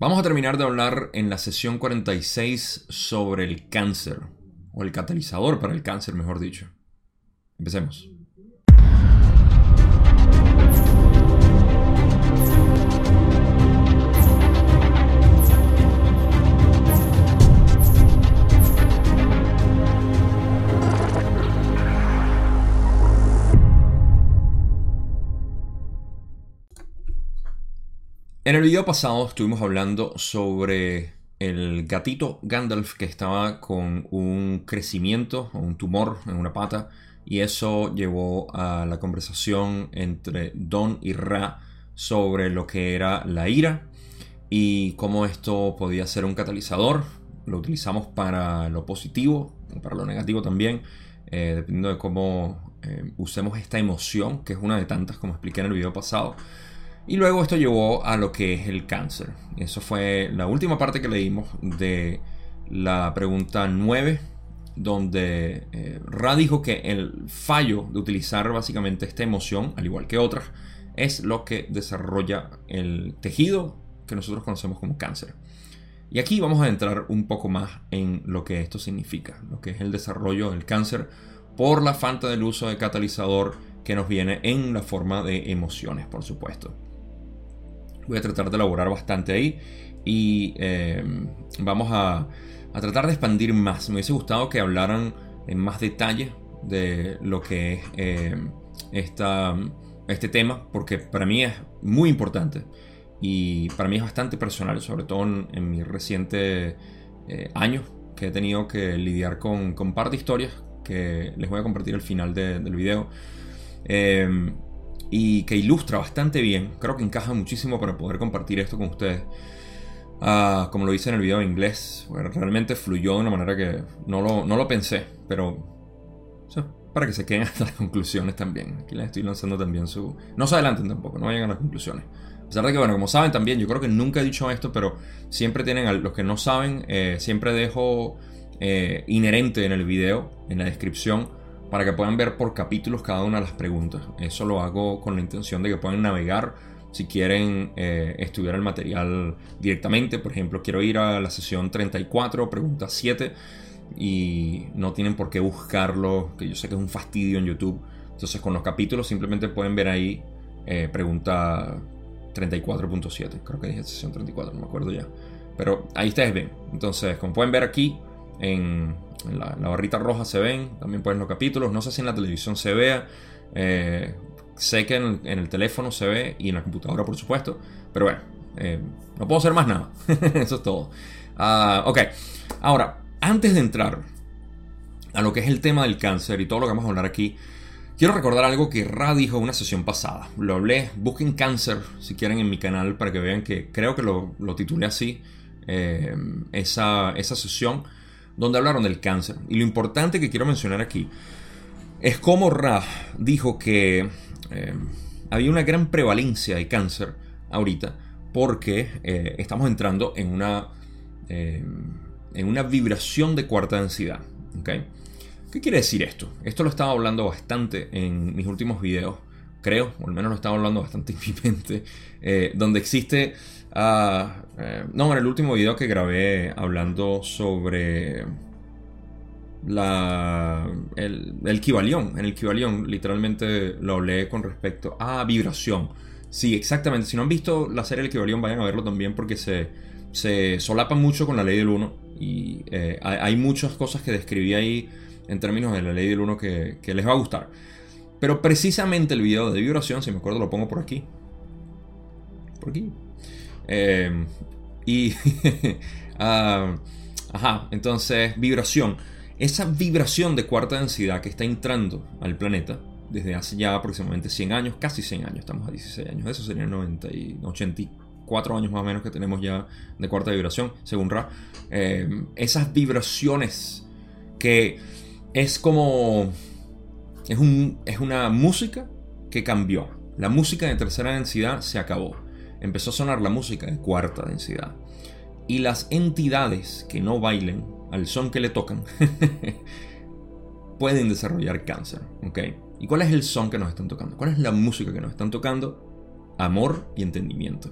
Vamos a terminar de hablar en la sesión 46 sobre el cáncer, o el catalizador para el cáncer, mejor dicho. Empecemos. En el video pasado estuvimos hablando sobre el gatito Gandalf que estaba con un crecimiento o un tumor en una pata y eso llevó a la conversación entre Don y Ra sobre lo que era la ira y cómo esto podía ser un catalizador. Lo utilizamos para lo positivo para lo negativo también, eh, dependiendo de cómo eh, usemos esta emoción, que es una de tantas como expliqué en el video pasado. Y luego esto llevó a lo que es el cáncer. Eso fue la última parte que leímos de la pregunta 9, donde eh, Ra dijo que el fallo de utilizar básicamente esta emoción, al igual que otras, es lo que desarrolla el tejido que nosotros conocemos como cáncer. Y aquí vamos a entrar un poco más en lo que esto significa, lo que es el desarrollo del cáncer por la falta del uso de catalizador que nos viene en la forma de emociones, por supuesto. Voy a tratar de elaborar bastante ahí y eh, vamos a, tratar de expandir más. Me hubiese gustado que hablaran en más detalle de lo que es eh, este tema, porque para mí es muy importante y para mí es bastante personal, sobre todo en, mis recientes eh, años que he tenido que lidiar con, con un de historias que les voy a compartir al final del video y que ilustra bastante bien. Creo que encaja muchísimo para poder compartir esto con ustedes. Ah, como lo hice en el video en inglés, realmente fluyó de una manera que no lo, no lo pensé, pero para que se queden hasta las conclusiones también. Aquí les estoy lanzando también su... No se adelanten tampoco, no vayan a las conclusiones. A pesar de que, bueno, como saben también, yo creo que nunca he dicho esto, pero siempre tienen, a los que no saben, eh, siempre dejo eh, inherente en el video, en la descripción, para que puedan ver por capítulos cada una de las preguntas. Eso lo hago con la intención de que puedan navegar si quieren eh, estudiar el material directamente. Por ejemplo, quiero ir a la sesión 34, pregunta 7, y no tienen por qué buscarlo, que yo sé que es un fastidio en YouTube. Entonces con los capítulos simplemente pueden ver ahí eh, pregunta 34.7. Creo que dije sesión 34, no me acuerdo ya. Pero ahí ustedes ven. Entonces, como pueden ver aquí en la, barrita roja se ven, también pueden los capítulos. No sé si en la televisión se vea. Eh, sé que en el, teléfono se ve y en la computadora, por supuesto. Pero bueno, eh, no puedo hacer más nada. Eso es todo. Ah, ok, ahora, antes de entrar a lo que es el tema del cáncer y todo lo que vamos a hablar aquí, quiero recordar algo que Ra dijo en una sesión pasada. Lo hablé, busquen cáncer si quieren en mi canal para que vean que creo que lo, titulé así, eh, esa, esa sesión donde hablaron del cáncer. Y lo importante que quiero mencionar aquí es cómo Ra dijo que eh, había una gran prevalencia de cáncer ahorita porque eh, estamos entrando en una, eh, en una vibración de cuarta densidad. ¿Qué quiere decir esto? Esto lo estaba hablando bastante en mis últimos videos, creo, o al menos lo estaba hablando bastante en mi mente, donde existe Ah, eh, no, en el último video que grabé hablando sobre la, el, el Kibalión. En el Kibalión literalmente lo hablé con respecto a vibración. Sí, exactamente. Si no han visto la serie El Kibalión, vayan a verlo también porque se, se solapa mucho con la ley del 1. Y eh, hay, muchas cosas que describí ahí en términos de la ley del 1 que, que les va a gustar. Pero precisamente el video de vibración, si me acuerdo, lo pongo por aquí. Por aquí. Em, y. Ah, ajá, entonces, vibración. Esa vibración de cuarta densidad que está entrando al planeta desde hace ya aproximadamente 100 años, casi 100 años, estamos a 16 años, eso serían 90 y 84 años más o menos que tenemos ya de cuarta vibración, según Ra. Em, esas vibraciones que es como. Es, un, es una música que cambió. La música de tercera densidad se acabó empezó a sonar la música de cuarta densidad. Y las entidades que no bailen al son que le tocan pueden desarrollar cáncer. ¿ok? ¿Y cuál es el son que nos están tocando? ¿Cuál es la música que nos están tocando? Amor y entendimiento.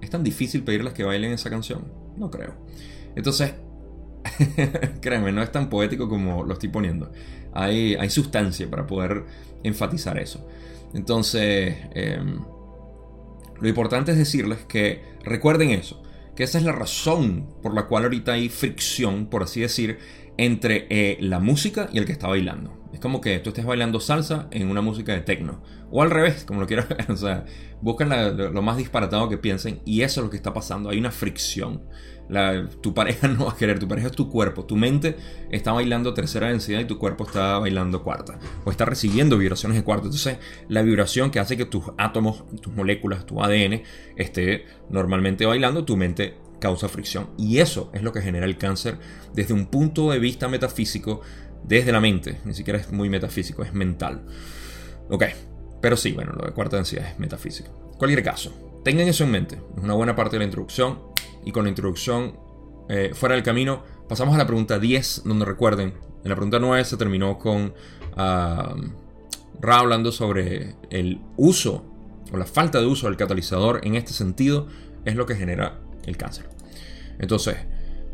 ¿Es tan difícil pedirles que bailen esa canción? No creo. Entonces, créanme, no es tan poético como lo estoy poniendo. Hay, hay sustancia para poder enfatizar eso. Entonces, em, lo importante es decirles que recuerden eso, que esa es la razón por la cual ahorita hay fricción, por así decir, entre eh, la música y el que está bailando. Es como que tú estés bailando salsa en una música de techno. O al revés, como lo quieras ver. O sea, buscan lo, más disparatado que piensen. Y eso es lo que está pasando. Hay una fricción. Tu pareja no va a querer. Tu pareja es tu cuerpo. Tu mente está bailando tercera densidad y tu cuerpo está bailando cuarta. O está recibiendo vibraciones de cuarta. Entonces, la vibración que hace que tus átomos, tus moléculas, tu ADN esté normalmente bailando, tu mente causa fricción. Y eso es lo que genera el cáncer desde un punto de vista metafísico, desde la mente. Ni siquiera es muy metafísico, es mental. Ok, pero sí, bueno, lo de cuarta densidad es metafísico. Cualquier caso, tengan eso en mente. Es una buena parte de la introducción. Y con la introducción eh, fuera del camino, pasamos a la pregunta 10, donde recuerden, en la pregunta 9 se terminó con uh, Ra hablando sobre el uso o la falta de uso del catalizador en este sentido es lo que genera el cáncer. Entonces,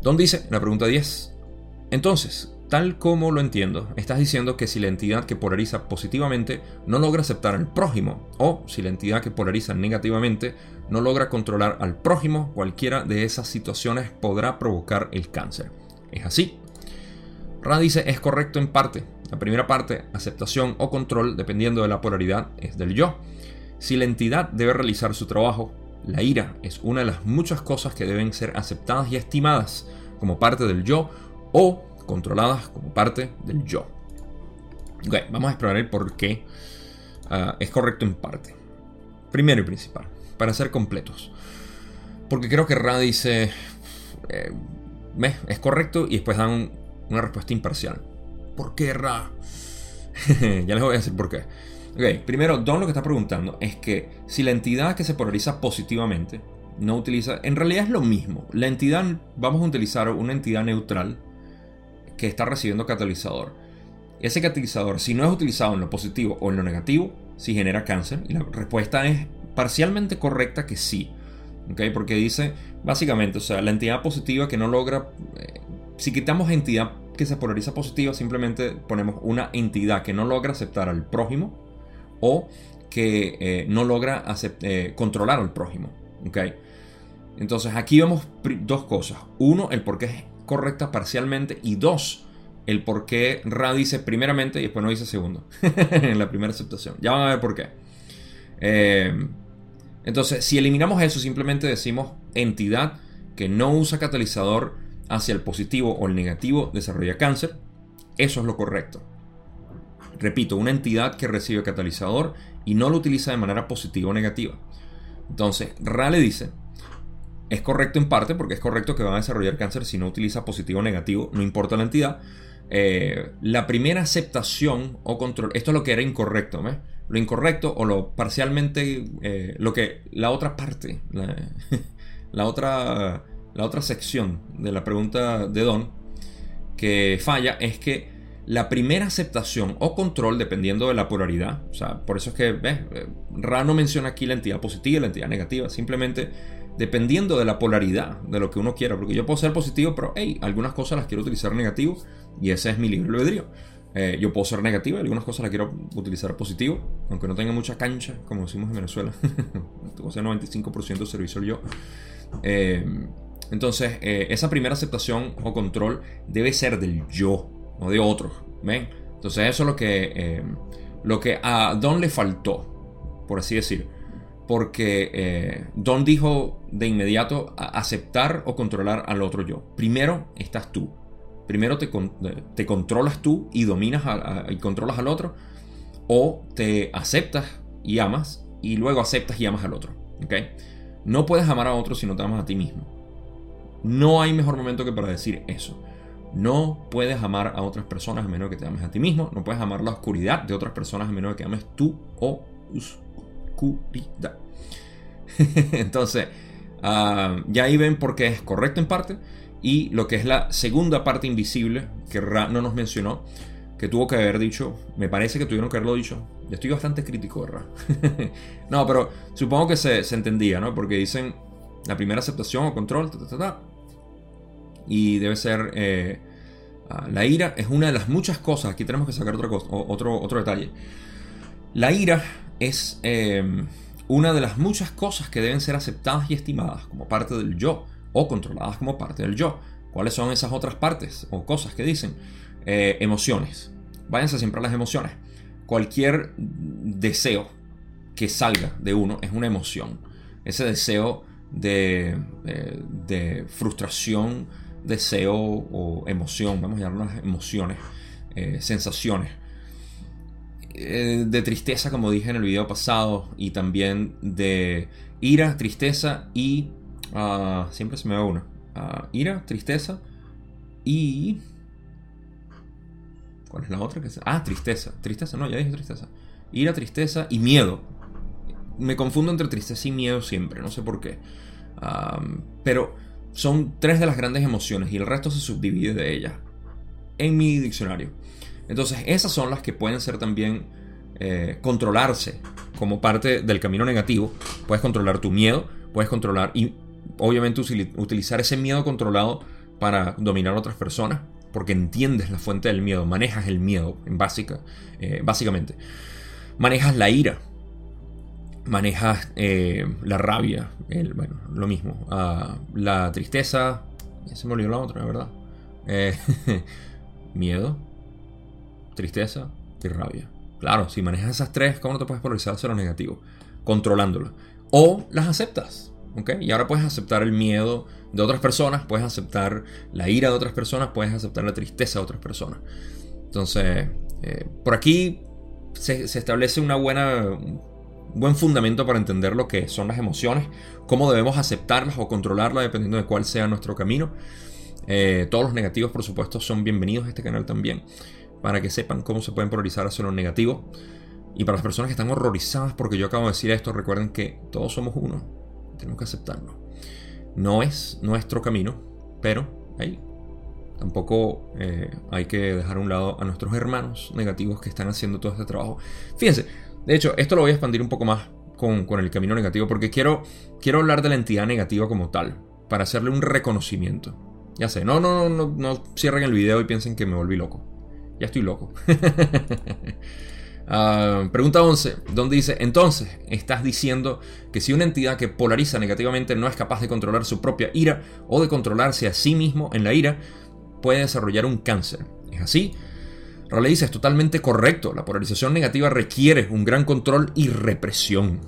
Don dice, la pregunta 10, entonces, tal como lo entiendo, estás diciendo que si la entidad que polariza positivamente no logra aceptar al prójimo, o si la entidad que polariza negativamente no logra controlar al prójimo, cualquiera de esas situaciones podrá provocar el cáncer. ¿Es así? Ra dice, es correcto en parte. La primera parte, aceptación o control, dependiendo de la polaridad, es del yo. Si la entidad debe realizar su trabajo, la ira es una de las muchas cosas que deben ser aceptadas y estimadas como parte del yo o controladas como parte del yo. Ok, vamos a explorar el por qué ah, es correcto en parte. Primero y principal, para ser completos. Porque creo que Ra dice, eh, es correcto y después dan una respuesta imparcial. ¿Por qué Ra? ya les voy a decir por qué. Ok, primero, Don lo que está preguntando es que si la entidad que se polariza positivamente no utiliza, en realidad es lo mismo. La entidad, vamos a utilizar una entidad neutral que está recibiendo catalizador. Ese catalizador, si no es utilizado en lo positivo o en lo negativo, si genera cáncer. Y la respuesta es parcialmente correcta que sí. ¿ok? Porque dice, básicamente, o sea, la entidad positiva que no logra... Eh, si quitamos entidad que se polariza positiva, simplemente ponemos una entidad que no logra aceptar al prójimo o que eh, no logra eh, controlar al prójimo. ¿okay? Entonces aquí vemos dos cosas. Uno, el por qué correcta parcialmente y dos, el por qué Ra dice primeramente y después no dice segundo en la primera aceptación. Ya van a ver por qué. Eh, entonces, si eliminamos eso, simplemente decimos entidad que no usa catalizador hacia el positivo o el negativo desarrolla cáncer. Eso es lo correcto. Repito, una entidad que recibe catalizador y no lo utiliza de manera positiva o negativa. Entonces, Rale dice, es correcto en parte porque es correcto que va a desarrollar cáncer si no utiliza positivo o negativo, no importa la entidad. Eh, la primera aceptación o control, esto es lo que era incorrecto, lo incorrecto o lo parcialmente, eh, lo que la otra parte, la, otra, la otra sección de la pregunta de Don que falla es que la primera aceptación o control dependiendo de la polaridad. O sea, por eso es que, ves, eh, Ra no menciona aquí la entidad positiva y la entidad negativa. Simplemente dependiendo de la polaridad de lo que uno quiera. Porque yo puedo ser positivo, pero hey, algunas cosas las quiero utilizar negativo y ese es mi libre albedrío. Eh, yo puedo ser negativo algunas cosas las quiero utilizar positivo, aunque no tenga mucha cancha, como decimos en Venezuela. Tengo 95% de servicio yo. Eh, entonces, esa primera aceptación o control debe ser del yo, o de otros. ¿Ven? Entonces eso es lo que, eh, lo que a Don le faltó, por así decir. Porque eh, Don dijo de inmediato aceptar o controlar al otro yo. Primero estás tú. Primero te, te controlas tú y dominas y controlas al otro. O te aceptas y amas y luego aceptas y amas al otro. ¿okay? No puedes amar a otro si no te amas a ti mismo. No hay mejor momento que para decir eso. No puedes amar a otras personas a menos que te ames a ti mismo. No puedes amar la oscuridad de otras personas a menos que ames tu Entonces, ah, ya ahí ven por qué es correcto en parte. Y lo que es la segunda parte invisible, que Ra no nos mencionó, que tuvo que haber dicho, me parece que tuvieron que haberlo dicho. Yo estoy bastante crítico de Ra. no, pero supongo que se, se entendía, ¿no? Porque dicen, La primera aceptación o control, y debe ser eh, ah, la ira es una de las muchas cosas. Aquí tenemos que sacar otra cosa, otro, otro detalle. La ira es em, una de las muchas cosas que deben ser aceptadas y estimadas como parte del yo o controladas como parte del yo. ¿Cuáles son esas otras partes o cosas que dicen? Eh, emociones. Váyanse siempre a las emociones. Cualquier deseo que salga de uno es una emoción. Ese deseo de, de frustración, deseo o emoción, vamos a llamarlas emociones, eh, sensaciones. De tristeza, como dije en el video pasado, y también de ira, tristeza y... Ah, siempre se me va una ira, tristeza y... ¿Cuál es la otra? que Ah, tristeza. Tristeza, no, ya dije tristeza. Ira, tristeza y miedo. Me confundo entre tristeza y miedo siempre, no sé por qué. pero son tres de las grandes emociones y el resto se subdivide de ellas. En mi diccionario. Entonces, esas son las que pueden ser también eh, controlarse como parte del camino negativo. Puedes controlar tu miedo, puedes controlar y obviamente utilizar ese miedo controlado para dominar a otras personas, porque entiendes la fuente del miedo, manejas el miedo, en básica, eh, básicamente. Manejas la ira, manejas eh, la rabia, bueno, lo mismo, ah, la tristeza, se me olvidó la otra, ¿verdad? Miedo, tristeza y rabia. Claro, si manejas esas tres, ¿cómo no te puedes polarizar hacia lo negativo? Controlándolas. O las aceptas. Y ahora puedes aceptar el miedo de otras personas, puedes aceptar la ira de otras personas, puedes aceptar la tristeza de otras personas. Entonces, eh, por aquí se, establece una buena, un buen fundamento para entender lo que son las emociones, cómo debemos aceptarlas o controlarlas dependiendo de cuál sea nuestro camino. Eh, todos los negativos, por supuesto, son bienvenidos a este canal también, para que sepan cómo se pueden polarizar hacia lo negativo. Y para las personas que están horrorizadas porque yo acabo de decir esto, recuerden que todos somos uno tenemos que aceptarlo. No es nuestro camino, pero tampoco eh, hay que dejar a un lado a nuestros hermanos negativos que están haciendo todo este trabajo. Fíjense, de hecho, esto lo voy a expandir un poco más con, el camino negativo porque quiero, quiero hablar de la entidad negativa como tal, para hacerle un reconocimiento. Ya sé, no, no, no, no, no cierren el video y piensen que me volví loco. Ya estoy loco. Ah, pregunta 11, donde dice, entonces, estás diciendo que si una entidad que polariza negativamente no es capaz de controlar su propia ira o de controlarse a sí mismo en la ira, puede desarrollar un cáncer. ¿Es así? Raleigh dice, es totalmente correcto. La polarización negativa requiere un gran control y represión.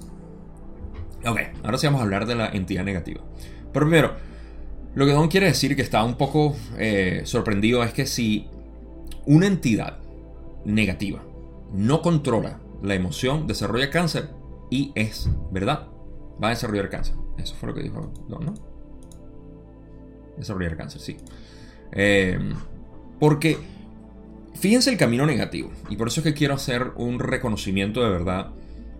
Ok, ahora sí vamos a hablar de la entidad negativa. Pero primero, lo que Don quiere decir que está un poco eh, sorprendido es que si una entidad negativa no controla la emoción, desarrolla cáncer y es verdad. Va a desarrollar cáncer. Eso fue lo que dijo Don, ¿no? Desarrollar cáncer, sí. Em, porque fíjense el camino negativo. Y por eso es que quiero hacer un reconocimiento de verdad.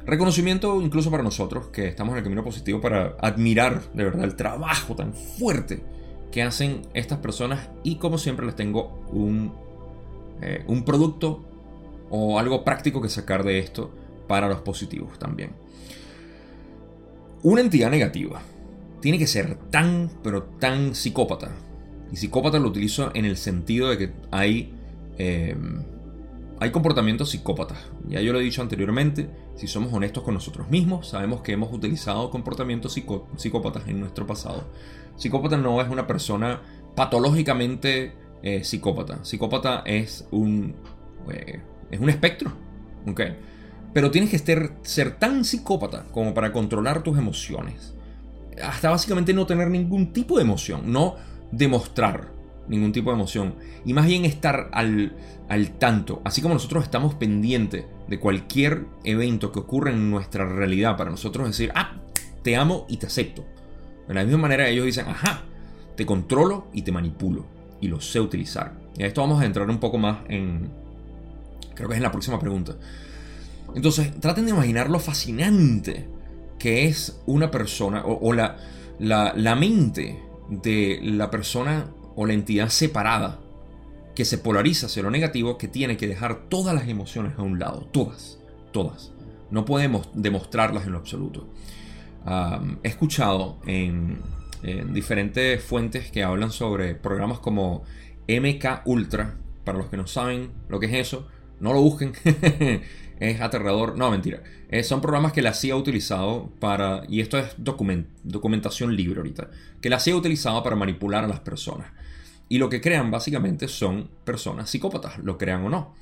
Reconocimiento incluso para nosotros que estamos en el camino positivo para admirar de verdad el trabajo tan fuerte que hacen estas personas. Y como siempre les tengo un, eh, un producto o algo práctico que sacar de esto para los positivos también. Una entidad negativa tiene que ser tan, pero tan psicópata. Y psicópata lo utilizo en el sentido de que hay, em, hay comportamientos psicópatas. Ya yo lo he dicho anteriormente, si somos honestos con nosotros mismos, sabemos que hemos utilizado comportamientos psicópatas en nuestro pasado. Psicópata no es una persona patológicamente eh, psicópata. Psicópata es un... Eh, es un espectro. ¿Ok? Pero tienes que ser, tan psicópata como para controlar tus emociones. Hasta básicamente no tener ningún tipo de emoción. No demostrar ningún tipo de emoción. Y más bien estar al, al tanto. Así como nosotros estamos pendientes de cualquier evento que ocurra en nuestra realidad. Para nosotros decir, ah, te amo y te acepto. De la misma manera ellos dicen, ajá, te controlo y te manipulo. Y lo sé utilizar. Y esto vamos a entrar un poco más en, Creo que es en la próxima pregunta. Entonces, traten de imaginar lo fascinante que es una persona o, la, la, mente de la persona o la entidad separada que se polariza hacia lo negativo, que tiene que dejar todas las emociones a un lado. Todas, todas. No podemos demostrarlas en lo absoluto. he escuchado en, diferentes fuentes que hablan sobre programas como MK Ultra. Para los que no saben lo que es eso, no lo busquen. es aterrador. No, mentira. Eh, son programas que la CIA ha utilizado para. Y esto es documentación libre ahorita. Que la CIA ha utilizado para manipular a las personas. Y lo que crean básicamente son personas psicópatas, lo crean o no.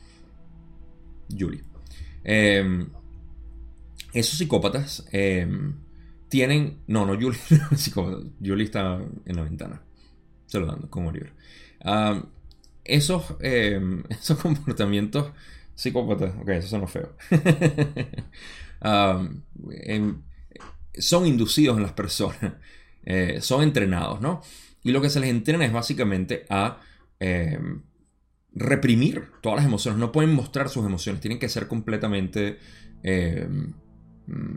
Julie. Em, esos psicópatas em, tienen. No, no, Julie Julie está en la ventana. Saludando, como Oliver. esos, em, esos comportamientos psicópatas. Ok, eso suena feo. son inducidos en las personas. Eh, son entrenados, ¿no? Y lo que se les entrena es básicamente a reprimir todas las emociones. No pueden mostrar sus emociones. Tienen que ser completamente eh,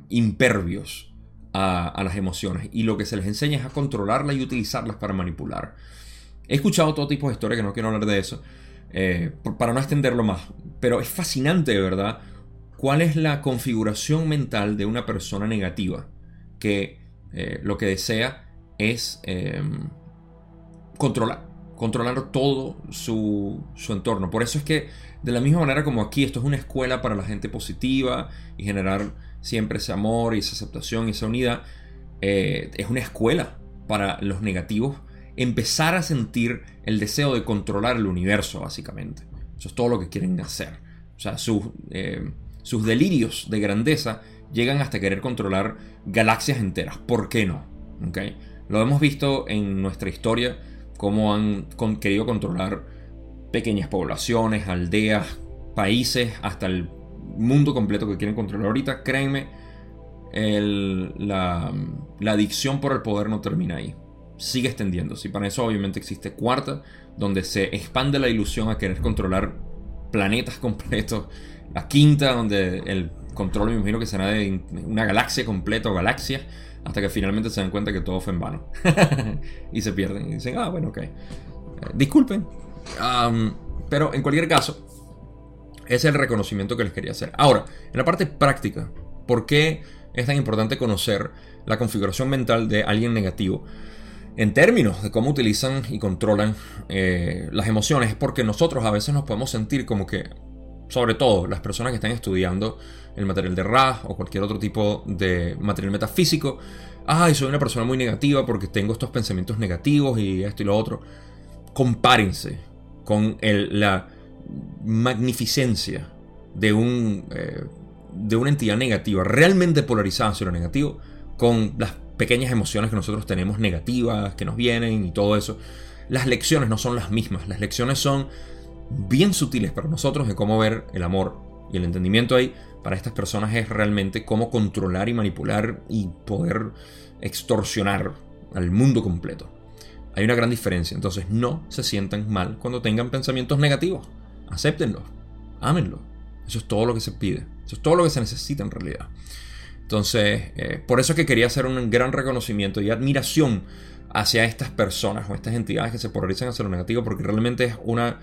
impervios a, las emociones. Y lo que se les enseña es a controlarlas y utilizarlas para manipular. He escuchado todo tipo de historias que no quiero hablar de eso. Eh, para no extenderlo más. Pero es fascinante, de verdad, cuál es la configuración mental de una persona negativa que eh, lo que desea es controlar controlar todo su, entorno. Por eso es que, de la misma manera como aquí, esto es una escuela para la gente positiva y generar siempre ese amor y esa aceptación y esa unidad, eh, es una escuela para los negativos empezar a sentir el deseo de controlar el universo, básicamente. Eso es todo lo que quieren hacer. O sea, sus, eh, sus delirios de grandeza llegan hasta querer controlar galaxias enteras. ¿Por qué no? ¿Okay? Lo hemos visto en nuestra historia cómo han querido controlar pequeñas poblaciones, aldeas, países, hasta el mundo completo que quieren controlar ahorita. Créanme, la, adicción por el poder no termina ahí. Sigue extendiéndose. Y para eso obviamente existe cuarta, donde se expande la ilusión a querer controlar planetas completos. La quinta, donde el control me imagino que será de una galaxia completa o galaxias hasta que finalmente se dan cuenta que todo fue en vano. y se pierden. Y dicen, ah, bueno, ok. Eh, disculpen. pero en cualquier caso, es el reconocimiento que les quería hacer. Ahora, en la parte práctica, ¿por qué es tan importante conocer la configuración mental de alguien negativo? En términos de cómo utilizan y controlan eh, las emociones, es porque nosotros a veces nos podemos sentir como que, sobre todo las personas que están estudiando el material de Ra o cualquier otro tipo de material metafísico. Ay, soy una persona muy negativa porque tengo estos pensamientos negativos y esto y lo otro. Compárense con la magnificencia de, un, eh, de una entidad negativa, realmente polarizada hacia lo negativo, con las pequeñas emociones que nosotros tenemos negativas, que nos vienen y todo eso. Las lecciones no son las mismas, las lecciones son bien sutiles para nosotros de cómo ver el amor y el entendimiento ahí para estas personas es realmente cómo controlar y manipular y poder extorsionar al mundo completo. Hay una gran diferencia, entonces no se sientan mal cuando tengan pensamientos negativos. Acéptenlos, ámenlos. Eso es todo lo que se pide, eso es todo lo que se necesita en realidad. Entonces, eh, por eso es que quería hacer un gran reconocimiento y admiración hacia estas personas o estas entidades que se polarizan hacia lo negativo, porque realmente es una.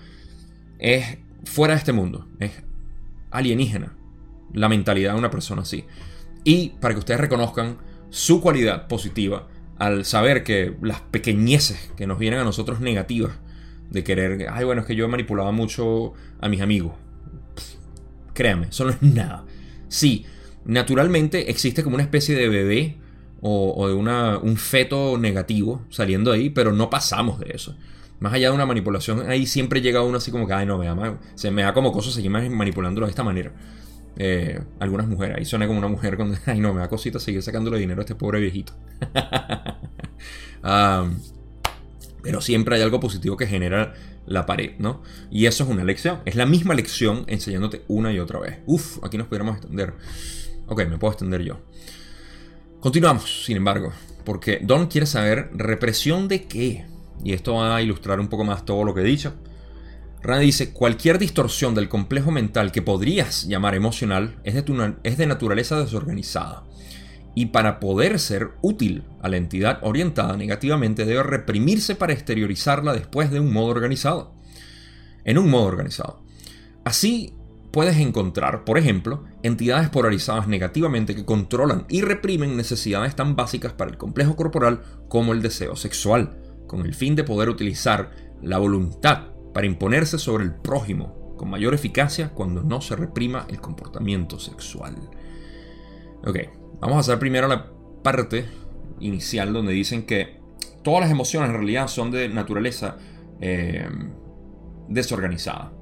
es fuera de este mundo, es alienígena la mentalidad de una persona así. Y para que ustedes reconozcan su cualidad positiva al saber que las pequeñeces que nos vienen a nosotros negativas de querer, ay bueno, es que yo manipulaba mucho a mis amigos. créanme, eso no es nada. Sí, naturalmente existe como una especie de bebé o, de una, un feto negativo saliendo ahí, pero no pasamos de eso. Más allá de una manipulación, ahí siempre llega uno así como que, ay no, me se me da como cosas seguir manipulándolo de esta manera. Eh, algunas mujeres. Ahí suena como una mujer con. Ay, no, me da cosita seguir sacándole dinero a este pobre viejito. pero siempre hay algo positivo que genera la pared, ¿no? Y eso es una lección. Es la misma lección enseñándote una y otra vez. Uf, aquí nos pudiéramos extender. Ok, me puedo extender yo. Continuamos, sin embargo, porque Don quiere saber represión de qué. Y esto va a ilustrar un poco más todo lo que he dicho. Rana dice, cualquier distorsión del complejo mental que podrías llamar emocional es de, es de naturaleza desorganizada. Y para poder ser útil a la entidad orientada negativamente debe reprimirse para exteriorizarla después de un modo organizado. En un modo organizado. Así puedes encontrar, por ejemplo, entidades polarizadas negativamente que controlan y reprimen necesidades tan básicas para el complejo corporal como el deseo sexual, con el fin de poder utilizar la voluntad para imponerse sobre el prójimo con mayor eficacia cuando no se reprima el comportamiento sexual. Ok, vamos a hacer primero la parte inicial donde dicen que todas las emociones en realidad son de naturaleza eh, desorganizada.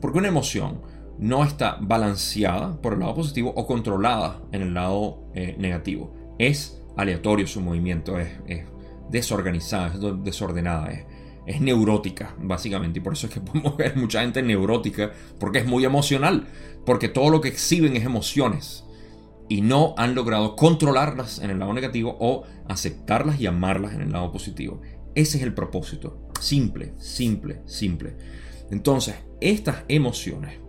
Porque una emoción no está balanceada por el lado positivo o controlada en el lado eh, negativo. Es aleatorio su movimiento, es, desorganizada, es desordenada, es, neurótica, básicamente. Y por eso es que podemos ver mucha gente neurótica, porque es muy emocional, porque todo lo que exhiben es emociones. Y no han logrado controlarlas en el lado negativo o aceptarlas y amarlas en el lado positivo. Ese es el propósito. Simple, simple, simple. Entonces, estas emociones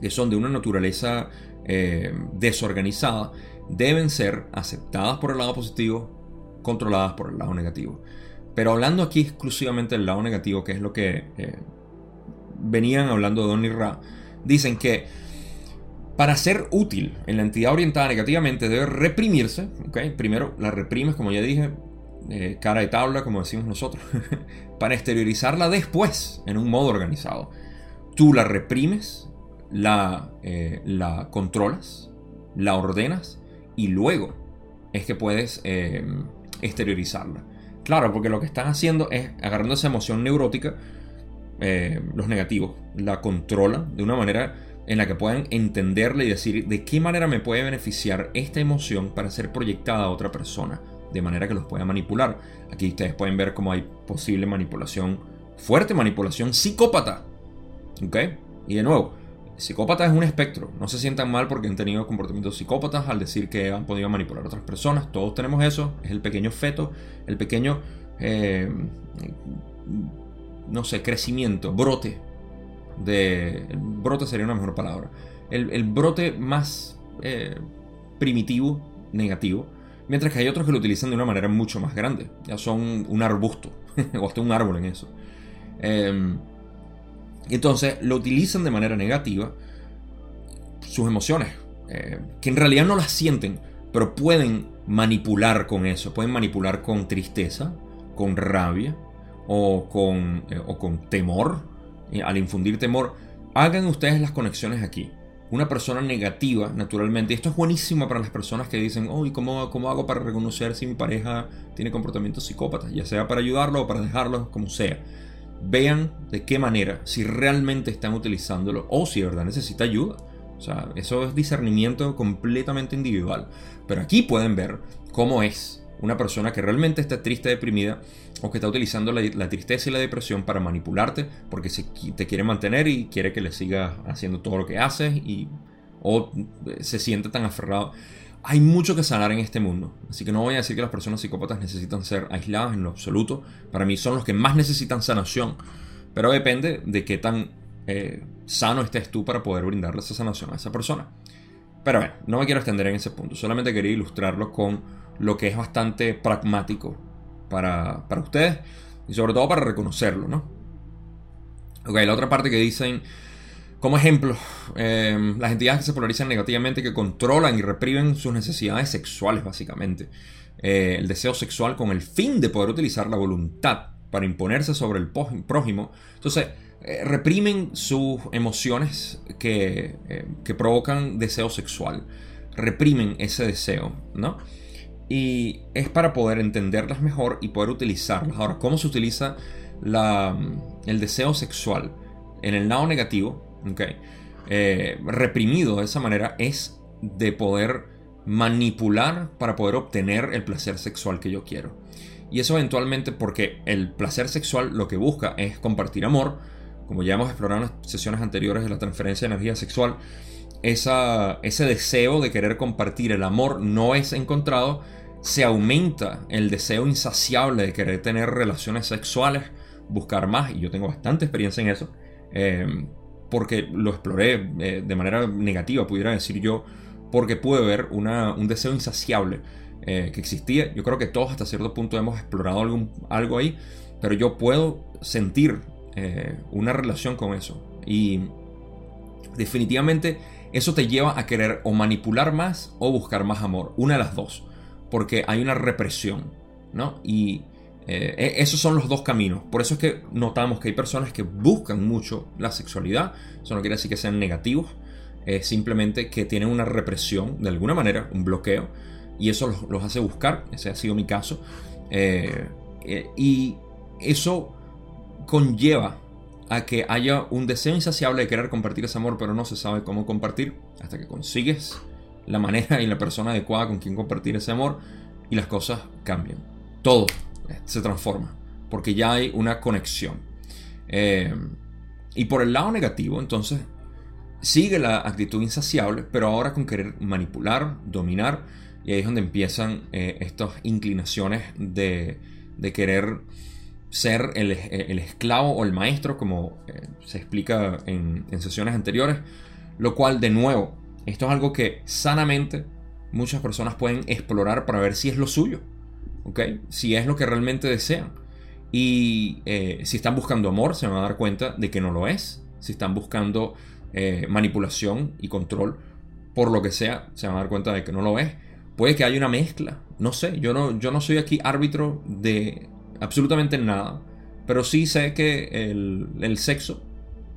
que son de una naturaleza eh, desorganizada, deben ser aceptadas por el lado positivo, controladas por el lado negativo. Pero hablando aquí exclusivamente del lado negativo, que es lo que eh, venían hablando de Don y Ra, dicen que para ser útil en la entidad orientada negativamente debe reprimirse. Primero la reprimes, como ya dije, eh, cara de tabla, como decimos nosotros, para exteriorizarla después en un modo organizado. Tú la reprimes la, eh, la controlas, la ordenas y luego es que puedes eh, exteriorizarla. Claro, porque lo que están haciendo es agarrando esa emoción neurótica, eh, los negativos, la controlan de una manera en la que puedan entenderla y decir de qué manera me puede beneficiar esta emoción para ser proyectada a otra persona, de manera que los pueda manipular. Aquí ustedes pueden ver cómo hay posible manipulación, fuerte manipulación psicópata. ¿Ok? Y de nuevo, Psicópata es un espectro. No se sientan mal porque han tenido comportamientos psicópatas al decir que han podido manipular a otras personas. Todos tenemos eso. Es el pequeño feto, el pequeño, eh, no sé, crecimiento, brote. De, brote sería una mejor palabra. El, brote más eh, primitivo, negativo. Mientras que hay otros que lo utilizan de una manera mucho más grande. Ya son un arbusto. o hasta un árbol en eso. Eh, entonces lo utilizan de manera negativa sus emociones, eh, que en realidad no las sienten, pero pueden manipular con eso, pueden manipular con tristeza, con rabia o con, eh, o con temor, al infundir temor. Hagan ustedes las conexiones aquí. Una persona negativa, naturalmente, esto es buenísimo para las personas que dicen, oh, cómo, cómo hago para reconocer si mi pareja tiene comportamientos psicópatas? Ya sea para ayudarlo o para dejarlo, como sea vean de qué manera, si realmente están utilizándolo o si de verdad necesita ayuda. O sea, eso es discernimiento completamente individual. Pero aquí pueden ver cómo es una persona que realmente está triste, deprimida, o que está utilizando la, tristeza y la depresión para manipularte, porque te quiere mantener y quiere que le siga haciendo todo lo que haces, y, o se siente tan aferrado. Hay mucho que sanar en este mundo, así que no voy a decir que las personas psicópatas necesitan ser aisladas en lo absoluto. Para mí son los que más necesitan sanación, pero depende de qué tan eh, sano estés tú para poder brindarle esa sanación a esa persona. Pero bueno, no me quiero extender en ese punto, solamente quería ilustrarlo con lo que es bastante pragmático para, para ustedes y sobre todo para reconocerlo, ¿no? Ok, la otra parte que dicen como ejemplo, em, las entidades que se polarizan negativamente, que controlan y reprimen sus necesidades sexuales, básicamente. Eh, el deseo sexual con el fin de poder utilizar la voluntad para imponerse sobre el prójimo. Entonces, eh, reprimen sus emociones que, eh, que, provocan deseo sexual. Reprimen ese deseo, ¿no? Y es para poder entenderlas mejor y poder utilizarlas. Ahora, ¿cómo se utiliza la, el deseo sexual? En el lado negativo, eh, reprimido de esa manera es de poder manipular para poder obtener el placer sexual que yo quiero. Y eso eventualmente porque el placer sexual lo que busca es compartir amor, como ya hemos explorado en las sesiones anteriores de la transferencia de energía sexual, esa, ese deseo de querer compartir el amor no es encontrado, se aumenta el deseo insaciable de querer tener relaciones sexuales, buscar más, y yo tengo bastante experiencia en eso. Eh, porque lo exploré eh, de manera negativa, pudiera decir yo, porque pude ver un deseo insaciable eh, que existía. Yo creo que todos hasta cierto punto hemos explorado algo ahí, pero yo puedo sentir eh, una relación con eso. Y definitivamente eso te lleva a querer o manipular más o buscar más amor. Una de las dos. Porque hay una represión, ¿no? Y eh, e, esos son los dos caminos. Por eso es que notamos que hay personas que buscan mucho la sexualidad. Eso no quiere decir que sean negativos. Simplemente que tienen una represión, de alguna manera, un bloqueo. Y eso los, hace buscar. Ese ha sido mi caso. Eh, eh, y eso conlleva a que haya un deseo insaciable de querer compartir ese amor, pero no se sabe cómo compartir hasta que consigues la manera y la persona adecuada con quien compartir ese amor y las cosas cambian. Todo se transforma porque ya hay una conexión. Eh, y por el lado negativo, entonces, sigue la actitud insaciable, pero ahora con querer manipular, dominar, y ahí es donde empiezan eh, estas inclinaciones de, de querer ser el, esclavo o el maestro, como eh, se explica en, sesiones anteriores, lo cual de nuevo, esto es algo que sanamente muchas personas pueden explorar para ver si es lo suyo. Si es lo que realmente desean. Y eh, si están buscando amor, se van a dar cuenta de que no lo es. Si están buscando eh, manipulación y control, por lo que sea, se van a dar cuenta de que no lo es. Puede que haya una mezcla, no sé, yo no, yo no soy aquí árbitro de absolutamente nada. Pero sí sé que el, sexo,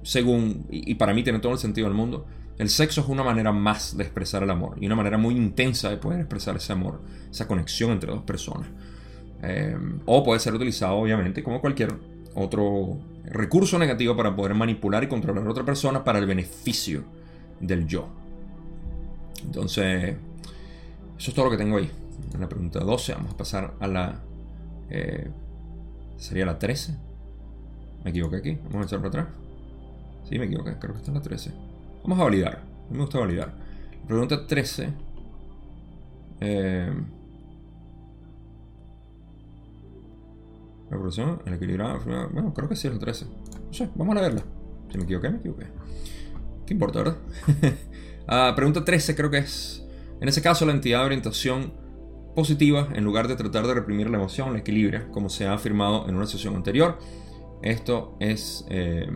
según, y, para mí tiene todo el sentido del mundo, el sexo es una manera más de expresar el amor y una manera muy intensa de poder expresar ese amor, esa conexión entre dos personas. Eh, o puede ser utilizado, obviamente, como cualquier otro recurso negativo para poder manipular y controlar a otra persona para el beneficio del yo. Entonces, eso es todo lo que tengo ahí. En la pregunta 12 vamos a pasar a la eh, Sería la 13. Me equivoqué aquí. Vamos a echar para atrás. Sí, me equivoqué. Creo que está en la 13. Vamos a validar. Me gusta validar. Pregunta 13. Eh, la evolución, el equilibrado. Bueno, creo que sí es la 13. No sé, vamos a verla. Si me equivoqué, me equivoqué. ¿Qué importa, verdad? Ah, pregunta 13 creo que es. En ese caso, la entidad de orientación positiva en lugar de tratar de reprimir la emoción, la equilibra, como se ha afirmado en una sesión anterior. Esto es eh,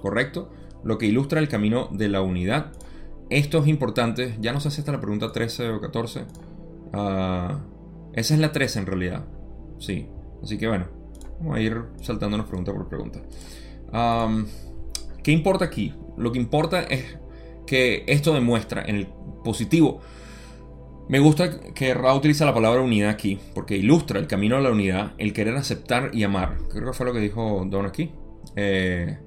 correcto, lo que ilustra el camino de la unidad. Esto es importante, ya no sé si esta es la pregunta 13 o 14. Ah, esa es la 13 en realidad. Sí, así que bueno, vamos a ir saltándonos pregunta por pregunta. ¿Qué importa aquí? Lo que importa es que esto demuestra en el positivo me gusta que Ra utiliza la palabra unidad aquí, porque ilustra el camino a la unidad, el querer aceptar y amar. Creo que fue lo que dijo Don aquí. Eh,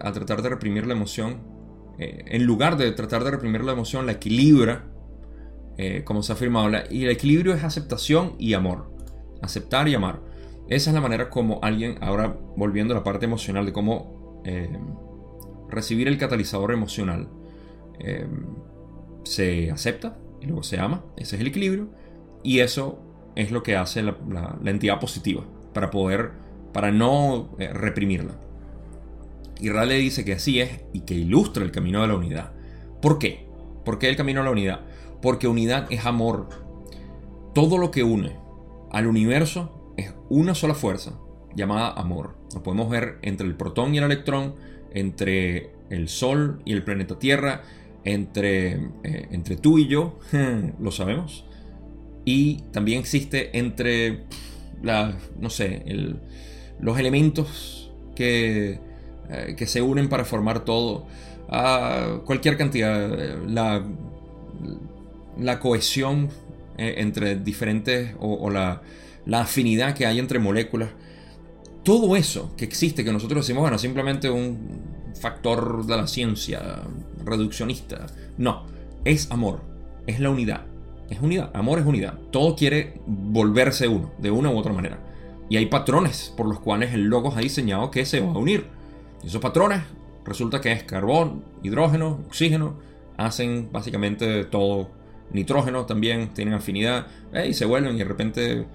a tratar de reprimir la emoción, eh, en lugar de tratar de reprimir la emoción, la equilibra, eh, como se ha afirmado. y el equilibrio es aceptación y amor. Aceptar y amar. Esa es la manera como alguien, ahora volviendo a la parte emocional, de cómo recibir el catalizador emocional, se acepta, y luego se ama, ese es el equilibrio, y eso es lo que hace la, entidad positiva, para poder, para no eh, reprimirla. Y Raleigh dice que así es y que ilustra el camino de la unidad. ¿Por qué? ¿Por qué el camino a la unidad? Porque unidad es amor. Todo lo que une al universo es una sola fuerza llamada amor. Lo podemos ver entre el protón y el electrón, entre el Sol y el planeta Tierra, entre, eh, entre tú y yo, lo sabemos. Y también existe entre la, no sé, los elementos que, eh, que, se unen para formar todo. a cualquier cantidad. La, la cohesión eh, entre diferentes o, la, la, afinidad que hay entre moléculas. Todo eso que existe, que nosotros decimos, bueno, simplemente un factor de la ciencia reduccionista. No, es amor, es la unidad. Es unidad, amor es unidad. Todo quiere volverse uno, de una u otra manera. Y hay patrones por los cuales el Logos ha diseñado que se va a unir. Y esos patrones resulta que es carbón, hidrógeno, oxígeno, hacen básicamente todo. Nitrógeno también tienen afinidad y se vuelven y de repente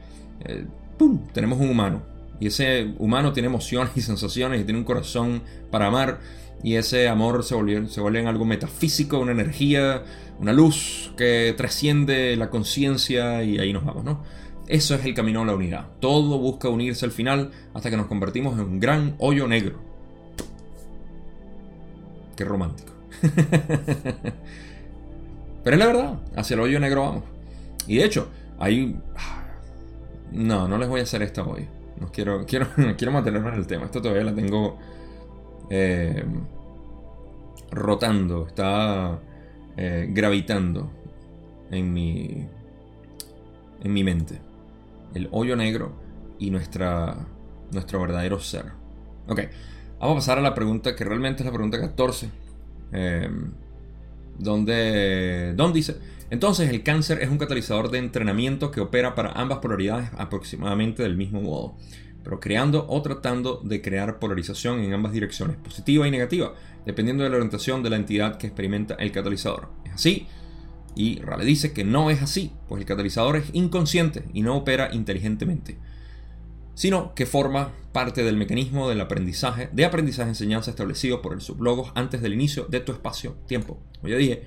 eh, tenemos un humano. Y ese humano tiene emociones y sensaciones y tiene un corazón para amar. Y ese amor se vuelve, se vuelve en algo metafísico, una energía, una luz que trasciende la conciencia y ahí nos vamos, ¿no? Eso es el camino a la unidad. Todo busca unirse al final hasta que nos convertimos en un gran hoyo negro. Qué romántico. Pero es la verdad, hacia el hoyo negro vamos. Y de hecho, hay... No, no les voy a hacer esta hoy. No quiero, quiero, quiero mantenerme en el tema. Esto todavía la tengo eh, rotando, está eh, gravitando en mi, en mi mente. El hoyo negro y nuestra, nuestro verdadero ser. Ok, vamos a pasar a la pregunta que realmente es la pregunta 14. Eh, donde Don dice, entonces el cáncer es un catalizador de entrenamiento que opera para ambas polaridades aproximadamente del mismo modo, pero creando o tratando de crear polarización en ambas direcciones, positiva y negativa, dependiendo de la orientación de la entidad que experimenta el catalizador. ¿Es así? Y Rale dice que no es así, pues el catalizador es inconsciente y no opera inteligentemente, sino que forma parte del mecanismo del aprendizaje, de aprendizaje-enseñanza establecido por el sublogos antes del inicio de tu espacio-tiempo. Como ya dije,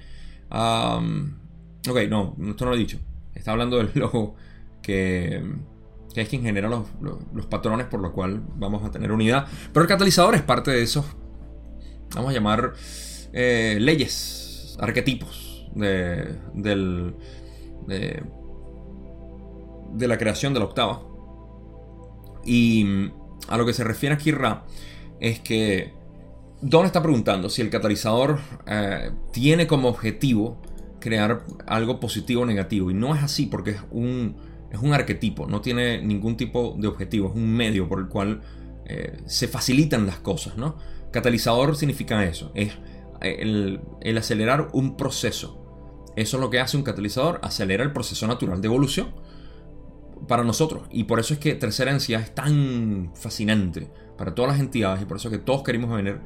ok, no, esto no lo he dicho. Está hablando del logo que, es quien genera los, patrones por lo cual vamos a tener unidad. Pero el catalizador es parte de esos, vamos a llamar, eh, leyes, arquetipos de, del, de, de la creación de la octava. Y a lo que se refiere aquí Ra es que Don está preguntando si el catalizador eh, tiene como objetivo crear algo positivo o negativo. Y no es así porque es un, es un arquetipo, no tiene ningún tipo de objetivo, es un medio por el cual eh, se facilitan las cosas. ¿no? Catalizador significa eso, es el, el acelerar un proceso. Eso es lo que hace un catalizador, acelera el proceso natural de evolución para nosotros. Y por eso es que tercera densidad es tan fascinante para todas las entidades y por eso es que todos queremos venir,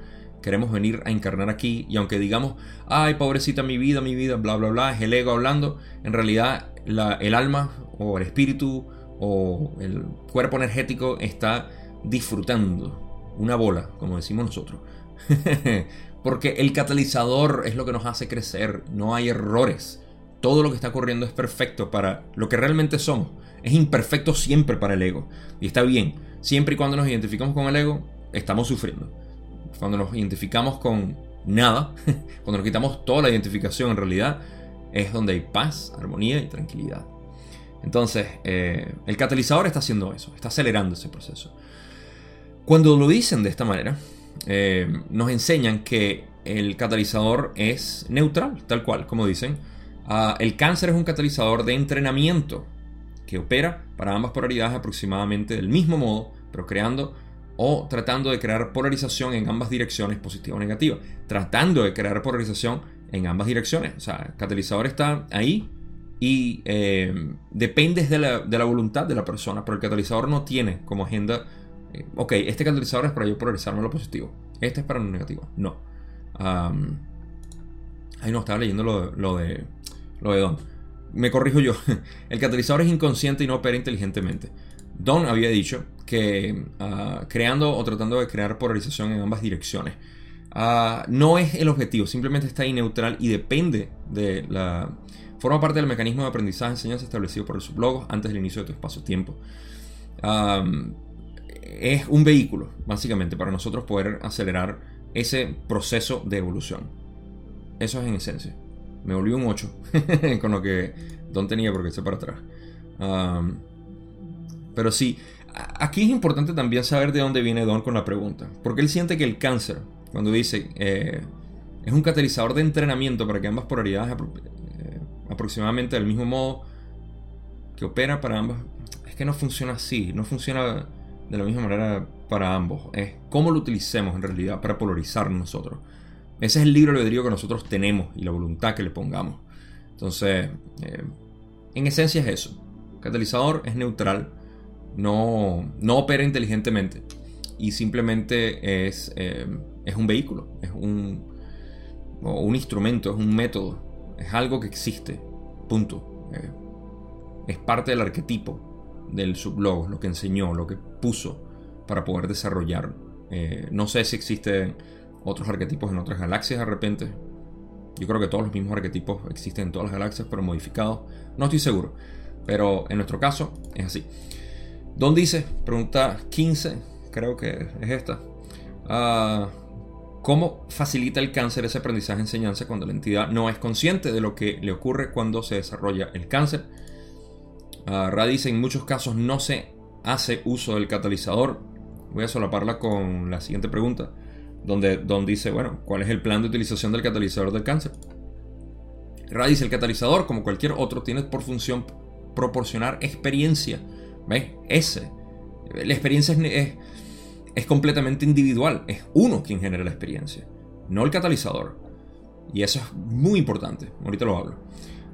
queremos venir a encarnar aquí. Y aunque digamos, ay, pobrecita mi vida, mi vida, bla, bla, bla, es el ego hablando, en realidad el alma o el espíritu o el cuerpo energético está disfrutando una bola, como decimos nosotros. Porque el catalizador es lo que nos hace crecer, no hay errores. Todo lo que está ocurriendo es perfecto para lo que realmente somos es imperfecto siempre para el ego. Y está bien, siempre y cuando nos identificamos con el ego, estamos sufriendo. Cuando nos identificamos con nada, cuando nos quitamos toda la identificación en realidad, es donde hay paz, armonía y tranquilidad. Entonces, eh, el catalizador está haciendo eso, está acelerando ese proceso. Cuando lo dicen de esta manera, eh, nos enseñan que el catalizador es neutral, tal cual, como dicen. Ah, el cáncer es un catalizador de entrenamiento que opera para ambas polaridades aproximadamente del mismo modo, pero creando o tratando de crear polarización en ambas direcciones, positiva o negativa. Tratando de crear polarización en ambas direcciones. O sea, el catalizador está ahí y eh, depende de la, voluntad de la persona, pero el catalizador no tiene como agenda, eh, ok, este catalizador es para yo polarizarme lo positivo, este es para lo negativo. No. ahí no, estaba leyendo lo, lo de, lo de Don me corrijo yo, el catalizador es inconsciente y no opera inteligentemente. Don había dicho que ah, creando o tratando de crear polarización en ambas direcciones ah, no es el objetivo, simplemente está ahí neutral y depende de la... Forma parte del mecanismo de aprendizaje enseñanza establecido por el sublogo antes del inicio de tu espacio-tiempo. es un vehículo, básicamente, para nosotros poder acelerar ese proceso de evolución. Eso es en esencia me volvió un 8 con lo que Don tenía porque se para atrás. Pero sí, aquí es importante también saber de dónde viene Don con la pregunta. Porque él siente que el cáncer, cuando dice, eh, es un catalizador de entrenamiento para que ambas polaridades eh, aproximadamente del mismo modo que opera para ambas. Es que no funciona así, no funciona de la misma manera para ambos. Es cómo lo utilicemos en realidad para polarizar nosotros. Ese es el libro albedrío que nosotros tenemos y la voluntad que le pongamos. Entonces, eh, en esencia es eso. Catalizador es neutral, no, no opera inteligentemente y simplemente es, eh, es un vehículo, es un, un instrumento, es un método, es algo que existe, punto. Eh, es parte del arquetipo del sublogo, lo que enseñó, lo que puso para poder desarrollarlo. no sé si existe otros arquetipos en otras galaxias de repente. Yo creo que todos los mismos arquetipos existen en todas las galaxias, pero modificados. No estoy seguro. Pero en nuestro caso es así. Don dice, pregunta 15, creo que es esta. Ah, ¿Cómo facilita el cáncer ese aprendizaje-enseñanza cuando la entidad no es consciente de lo que le ocurre cuando se desarrolla el cáncer? Uh, Ra dice, en muchos casos no se hace uso del catalizador. Voy a solaparla con la siguiente pregunta, donde Don dice, bueno, ¿cuál es el plan de utilización del catalizador del cáncer? Ra dice, el catalizador, como cualquier otro, tiene por función proporcionar experiencia. ¿Ves? Ese. La experiencia es, es, completamente individual. Es uno quien genera la experiencia, no el catalizador. Y eso es muy importante. Ahorita lo hablo.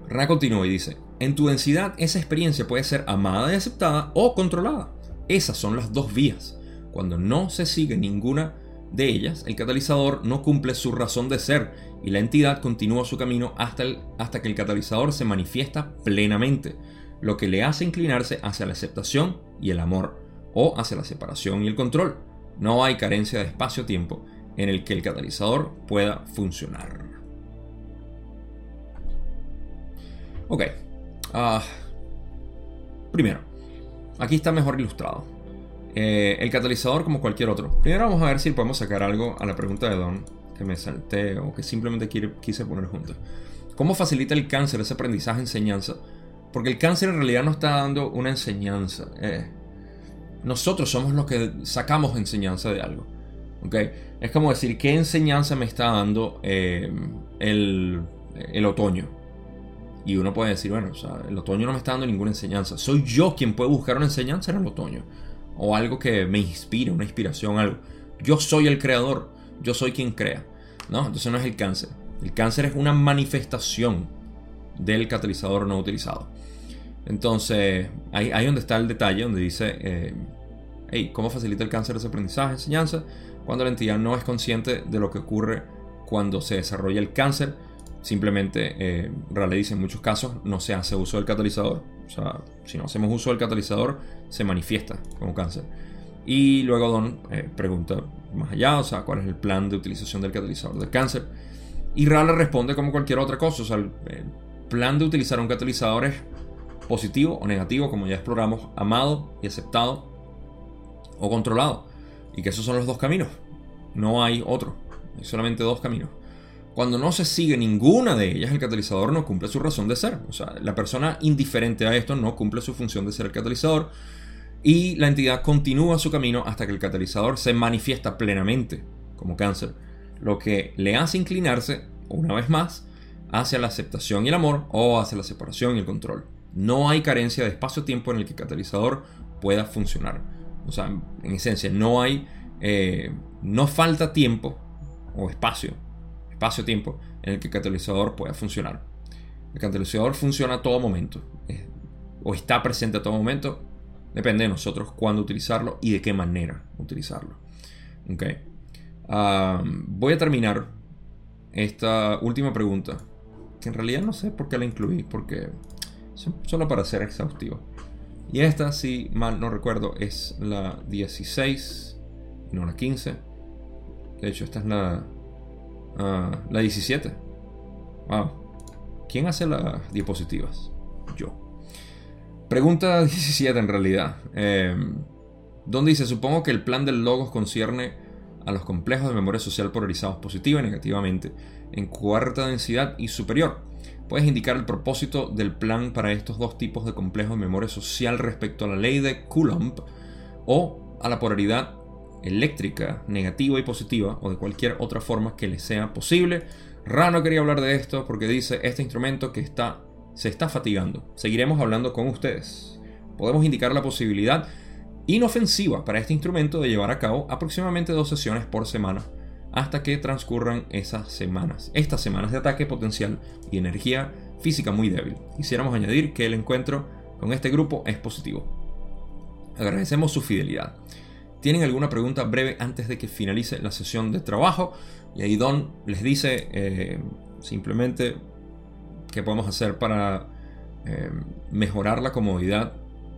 Ra continúa y dice, en tu densidad esa experiencia puede ser amada y aceptada o controlada. Esas son las dos vías. Cuando no se sigue ninguna de ellas, el catalizador no cumple su razón de ser y la entidad continúa su camino hasta, hasta que el catalizador se manifiesta plenamente, lo que le hace inclinarse hacia la aceptación y el amor, o hacia la separación y el control. No hay carencia de espacio-tiempo en el que el catalizador pueda funcionar. Ok. Ah, primero, aquí está mejor ilustrado. Eh, el catalizador como cualquier otro. Primero vamos a ver si podemos sacar algo a la pregunta de Don que me salté o que simplemente quise poner junto. ¿Cómo facilita el cáncer ese aprendizaje, enseñanza? Porque el cáncer en realidad no está dando una enseñanza. Eh. nosotros somos los que sacamos enseñanza de algo. ¿okay? Es como decir, ¿qué enseñanza me está dando eh, el, el otoño? Y uno puede decir, bueno, o sea, el otoño no me está dando ninguna enseñanza. Soy yo quien puede buscar una enseñanza en el otoño. O algo que me inspire, una inspiración, algo. Yo soy el creador. Yo soy quien crea. ¿no? Entonces no es el cáncer. El cáncer es una manifestación del catalizador no utilizado. Entonces, ahí, ahí donde está el detalle, donde dice, eh, ¿cómo facilita el cáncer ese aprendizaje, enseñanza? Cuando la entidad no es consciente de lo que ocurre cuando se desarrolla el cáncer Simplemente, eh, Raleigh dice en muchos casos no se hace uso del catalizador. O sea, si no hacemos uso del catalizador, se manifiesta como cáncer. Y luego Don eh, pregunta más allá, o sea, cuál es el plan de utilización del catalizador del cáncer. Y Raleigh responde como cualquier otra cosa. O sea, el, plan de utilizar un catalizador es positivo o negativo, como ya exploramos, amado y aceptado o controlado. Y que esos son los dos caminos. No hay otro. Hay solamente dos caminos. Cuando no se sigue ninguna de ellas, el catalizador no cumple su razón de ser. O sea, la persona indiferente a esto no cumple su función de ser el catalizador y la entidad continúa su camino hasta que el catalizador se manifiesta plenamente como cáncer, lo que le hace inclinarse, una vez más, hacia la aceptación y el amor o hacia la separación y el control. No hay carencia de espacio-tiempo en el que el catalizador pueda funcionar. O sea, en esencia, no hay, eh, no falta tiempo o espacio espacio-tiempo en el que el catalizador pueda funcionar. El catalizador funciona a todo momento, o está presente a todo momento, depende de nosotros cuándo utilizarlo y de qué manera utilizarlo. Okay. voy a terminar esta última pregunta, que en realidad no sé por qué la incluí, porque solo para ser exhaustivo. Y esta, si mal no recuerdo, es la 16, no la 15. De hecho, esta es la Ah, la 17. Wow. ¿Quién hace las diapositivas? Yo. Pregunta 17 en realidad. Eh, donde dice, supongo que el plan del logos concierne a los complejos de memoria social polarizados positiva y negativamente en cuarta densidad y superior. Puedes indicar el propósito del plan para estos dos tipos de complejos de memoria social respecto a la ley de Coulomb o a la polaridad eléctrica, negativa y positiva, o de cualquier otra forma que le sea posible. Rano quería hablar de esto porque dice este instrumento que está, se está fatigando. Seguiremos hablando con ustedes. Podemos indicar la posibilidad inofensiva para este instrumento de llevar a cabo aproximadamente dos sesiones por semana hasta que transcurran esas semanas. Estas semanas de ataque potencial y energía física muy débil. Quisiéramos añadir que el encuentro con este grupo es positivo. Agradecemos su fidelidad tienen alguna pregunta breve antes de que finalice la sesión de trabajo. Y ahí Don les dice eh, simplemente qué podemos hacer para eh, mejorar la comodidad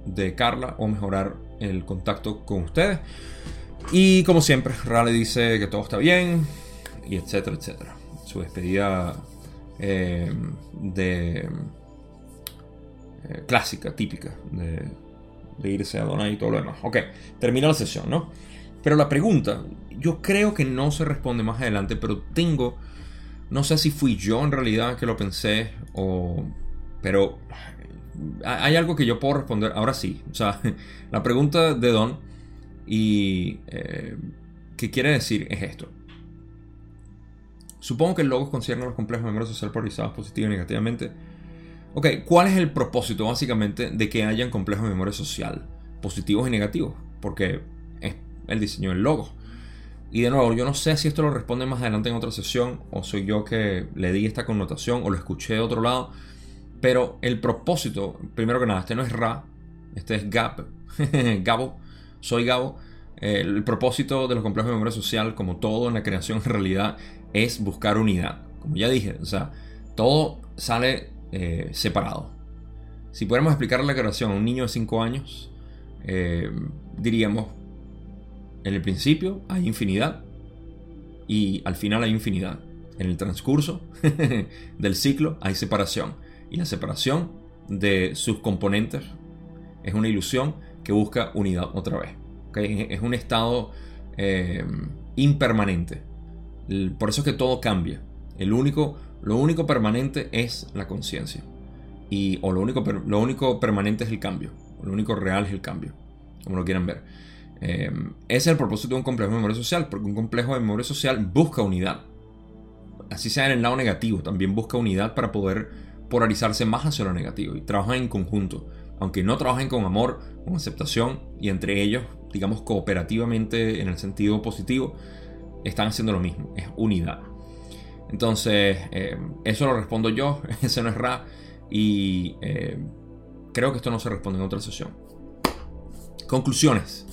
de Carla o mejorar el contacto con ustedes. Y como siempre, Raleigh dice que todo está bien y etcétera, etcétera. Su despedida eh, de clásica, típica de de irse a donar y todo lo demás. Ok, termina la sesión, ¿no? Pero la pregunta, yo creo que no se responde más adelante, pero tengo, no sé si fui yo en realidad que lo pensé o, pero hay algo que yo puedo responder, ahora sí, o sea, la pregunta de Don y eh, qué quiere decir es esto. Supongo que el logo concierne a los complejos de memoria social polarizados positivamente y negativamente. Ok, ¿cuál es el propósito básicamente de que hayan complejos de memoria social positivos y negativos? Porque es el diseño del logo. Y de nuevo, yo no sé si esto lo responde más adelante en otra sesión o soy yo que le di esta connotación o lo escuché de otro lado. Pero el propósito, primero que nada, este no es Ra, este es Gap, Gabo, soy Gabo. El propósito de los complejos de memoria social, como todo en la creación en realidad, es buscar unidad. Como ya dije, o sea, todo sale eh, separado. Si pudiéramos explicar la creación a un niño de 5 años, eh, diríamos, en el principio hay infinidad y al final hay infinidad. En el transcurso del ciclo hay separación. Y la separación de sus componentes es una ilusión que busca unidad otra vez. Es un estado eh, impermanente. Por eso es que todo cambia. El único, lo único permanente es la conciencia. Y, o lo único, lo único permanente es el cambio. Lo único real es el cambio. Como lo quieran ver. Ese es el propósito de un complejo de memoria social. Porque un complejo de memoria social busca unidad. Así sea en el lado negativo. También busca unidad para poder polarizarse más hacia lo negativo. Y trabajan en conjunto. Aunque no trabajen con amor, con aceptación y entre ellos, digamos, cooperativamente en el sentido positivo, están haciendo lo mismo. Es unidad. Entonces, eh, eso lo respondo yo, ese no es Ra, y eh, creo que esto no se responde en otra sesión. Conclusiones.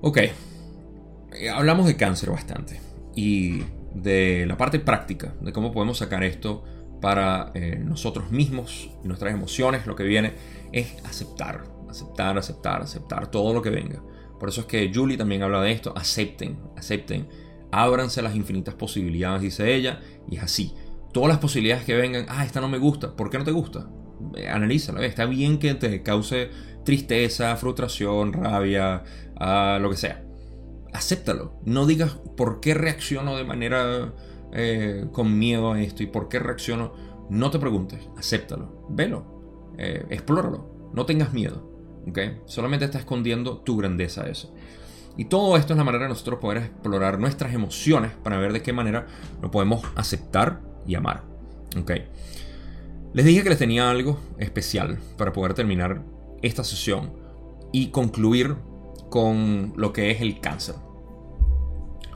Ok, eh, hablamos de cáncer bastante y de la parte práctica, de cómo podemos sacar esto para nosotros mismos, nuestras emociones, lo que viene es aceptar, aceptar, aceptar, aceptar todo lo que venga. Por eso es que Julie también habla de esto, acepten, acepten ábranse las infinitas posibilidades, dice ella, y es así. Todas las posibilidades que vengan, ah, esta no me gusta, ¿por qué no te gusta? Eh, analízala, está bien que te cause tristeza, frustración, rabia, ah, lo que sea. Acéptalo, no digas por qué reacciono de manera eh, con miedo a esto y por qué reacciono. No te preguntes, acéptalo, velo, eh, explóralo, no tengas miedo. ¿okay? Solamente está escondiendo tu grandeza eso. Y todo esto es la manera de nosotros poder explorar nuestras emociones para ver de qué manera lo podemos aceptar y amar. ¿Ok? Les dije que les tenía algo especial para poder terminar esta sesión y concluir con lo que es el cáncer.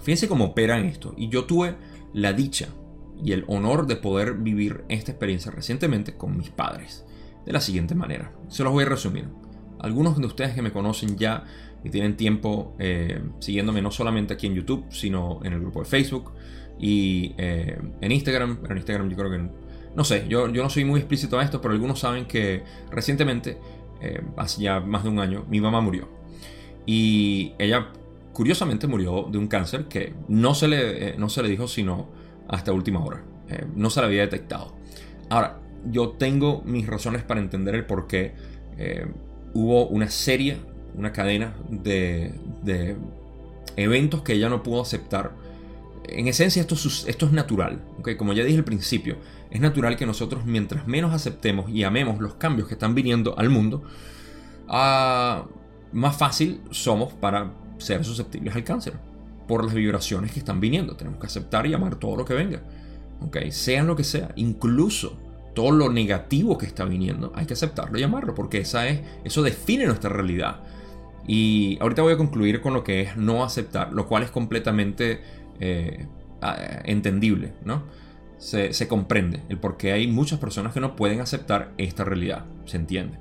Fíjense cómo operan esto. Y yo tuve la dicha y el honor de poder vivir esta experiencia recientemente con mis padres. De la siguiente manera. Se los voy a resumir. Algunos de ustedes que me conocen ya y tienen tiempo eh, siguiéndome no solamente aquí en YouTube, sino en el grupo de Facebook y eh, en Instagram. Pero en Instagram yo creo que... No sé, yo, yo no soy muy explícito a esto, pero algunos saben que recientemente, eh, hace ya más de un año, mi mamá murió. Y ella curiosamente murió de un cáncer que no se le, no se le dijo sino hasta última hora. no se le había detectado. Ahora, yo tengo mis razones para entender el por qué hubo una serie una cadena de, eventos que ella no pudo aceptar. En esencia esto, esto es natural, como ya dije al principio, es natural que nosotros mientras menos aceptemos y amemos los cambios que están viniendo al mundo, ah, más fácil somos para ser susceptibles al cáncer por las vibraciones que están viniendo. Tenemos que aceptar y amar todo lo que venga, ¿okay? sean lo que sea, incluso todo lo negativo que está viniendo, hay que aceptarlo y amarlo, porque esa es, eso define nuestra realidad. Y ahorita voy a concluir con lo que es no aceptar, lo cual es completamente eh, entendible, ¿no? Se, comprende el por qué hay muchas personas que no pueden aceptar esta realidad, se entiende.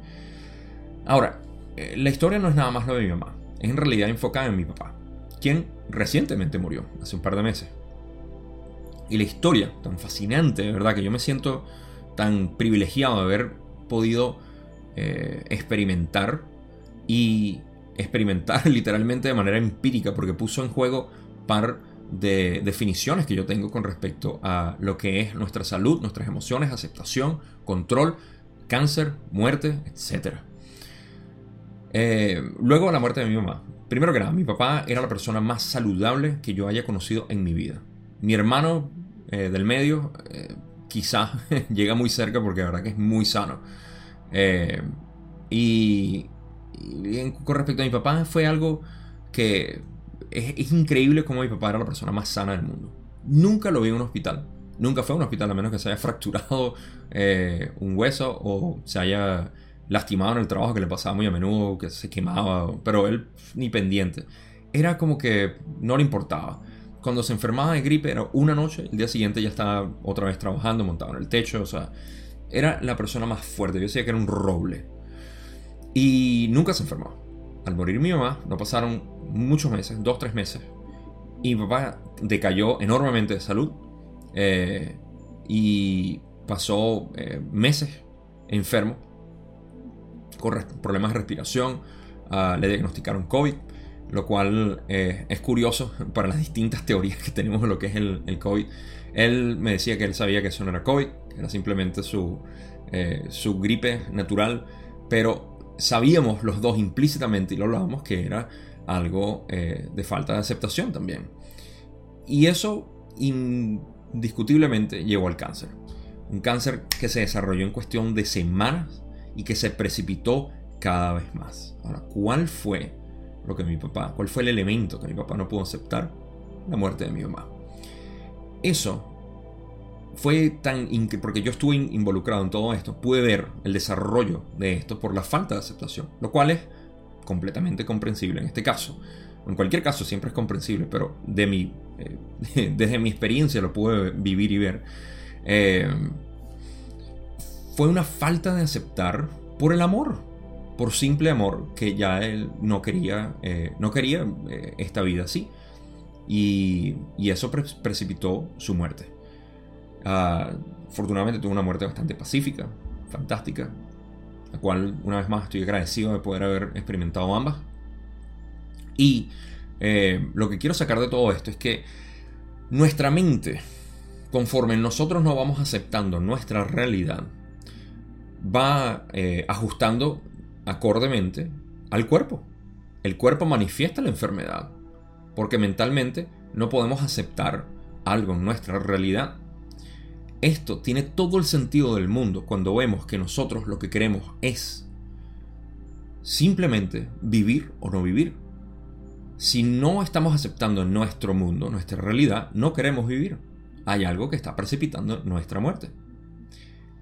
Ahora, eh, la historia no es nada más lo de mi mamá, es en realidad enfocada en mi papá, quien recientemente murió, hace un par de meses. Y la historia, tan fascinante, de verdad, que yo me siento tan privilegiado de haber podido eh, experimentar y experimentar literalmente de manera empírica porque puso en juego par de definiciones que yo tengo con respecto a lo que es nuestra salud, nuestras emociones, aceptación, control, cáncer, muerte, etc. Eh, luego la muerte de mi mamá. Primero que nada, mi papá era la persona más saludable que yo haya conocido en mi vida. Mi hermano eh, del medio eh, quizá llega muy cerca porque la verdad que es muy sano. y, con respecto a mi papá fue algo que es, increíble como mi papá era la persona más sana del mundo. Nunca lo vi en un hospital. Nunca fue a un hospital a menos que se haya fracturado un hueso o se haya lastimado en el trabajo que le pasaba muy a menudo, que se quemaba, pero él ni pendiente. Era como que no le importaba. Cuando se enfermaba de gripe era una noche, el día siguiente ya estaba otra vez trabajando, montado en el techo, o sea, era la persona más fuerte. Yo decía que era un roble. Y nunca se enfermó. Al morir mi mamá, no pasaron muchos meses, dos, tres meses, y mi papá decayó enormemente de salud. Eh, y pasó eh, meses enfermo con problemas de respiración, ah, le diagnosticaron COVID, lo cual eh, es curioso para las distintas teorías que tenemos de lo que es el, COVID. Él me decía que él sabía que eso no era COVID, era simplemente su, eh, su gripe natural, pero sabíamos los dos implícitamente y lo hablábamos que era algo eh, de falta de aceptación también. Y eso indiscutiblemente llevó al cáncer. Un cáncer que se desarrolló en cuestión de semanas y que se precipitó cada vez más. Ahora, ¿cuál fue lo que mi papá, cuál fue el elemento que mi papá no pudo aceptar? La muerte de mi mamá. Eso fue tan porque yo estuve involucrado en todo esto, pude ver el desarrollo de esto por la falta de aceptación, lo cual es completamente comprensible en este caso. En cualquier caso siempre es comprensible, pero de mi, eh, desde mi experiencia lo pude vivir y ver. Eh, fue una falta de aceptar por el amor, por simple amor, que ya él no quería, eh, no quería eh, esta vida así. Y, eso precipitó su muerte. Ah, afortunadamente tuvo una muerte bastante pacífica, fantástica, la cual una vez más estoy agradecido de poder haber experimentado ambas. Y eh, lo que quiero sacar de todo esto es que nuestra mente, conforme nosotros no vamos aceptando nuestra realidad, va eh, ajustando acordemente al cuerpo. El cuerpo manifiesta la enfermedad, porque mentalmente no podemos aceptar algo en nuestra realidad. Esto tiene todo el sentido del mundo cuando vemos que nosotros lo que queremos es simplemente vivir o no vivir. Si no estamos aceptando nuestro mundo, nuestra realidad, no queremos vivir. Hay algo que está precipitando nuestra muerte.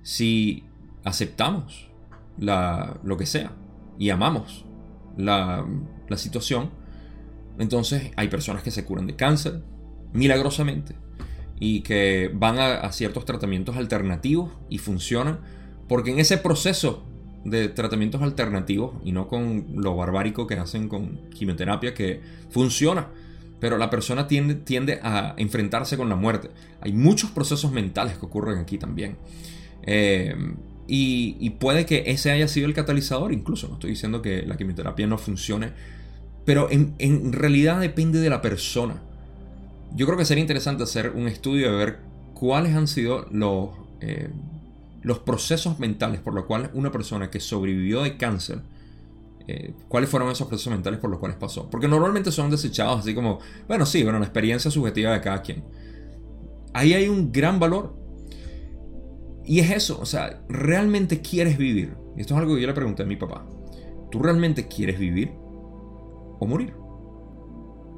Si aceptamos lo que sea y amamos la, situación, entonces hay personas que se curan de cáncer milagrosamente y que van a, ciertos tratamientos alternativos y funcionan porque en ese proceso de tratamientos alternativos y no con lo barbárico que hacen con quimioterapia que funciona pero la persona tiende, tiende a enfrentarse con la muerte. Hay muchos procesos mentales que ocurren aquí también. Eh, y, puede que ese haya sido el catalizador, incluso no estoy diciendo que la quimioterapia no funcione, pero en, realidad depende de la persona. Yo creo que sería interesante hacer un estudio de ver cuáles han sido los, eh, los procesos mentales por los cuales una persona que sobrevivió de cáncer, eh, cuáles fueron esos procesos mentales por los cuales pasó. Porque normalmente son desechados así como, bueno, sí, bueno, la experiencia subjetiva de cada quien. Ahí hay un gran valor y es eso, o sea, ¿realmente quieres vivir? Y esto es algo que yo le pregunté a mi papá. ¿Tú realmente quieres vivir o morir?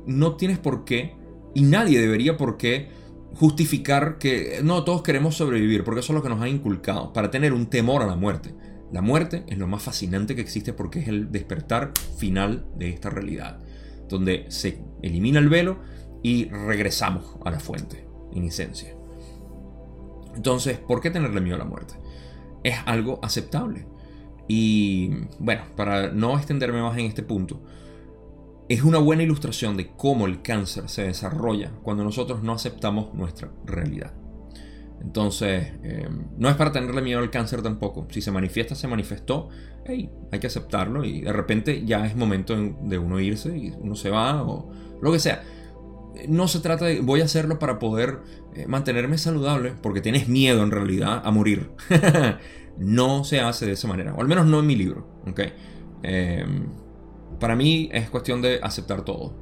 No tienes por qué, y nadie debería por qué justificar que no, todos queremos sobrevivir, porque eso es lo que nos han inculcado, para tener un temor a la muerte. La muerte es lo más fascinante que existe porque es el despertar final de esta realidad, donde se elimina el velo y regresamos a la fuente, en esencia. Entonces, ¿por qué tenerle miedo a la muerte? Es algo aceptable. Y bueno, para no extenderme más en este punto, es una buena ilustración de cómo el cáncer se desarrolla cuando nosotros no aceptamos nuestra realidad. Entonces, em, no es para tenerle miedo al cáncer tampoco. Si se manifiesta, se manifestó, hay que aceptarlo y de repente ya es momento de uno irse y uno se va o lo que sea no se trata de voy a hacerlo para poder eh, mantenerme saludable porque tienes miedo en realidad a morir. no se hace de esa manera, o al menos no en mi libro. Em, para mí es cuestión de aceptar todo.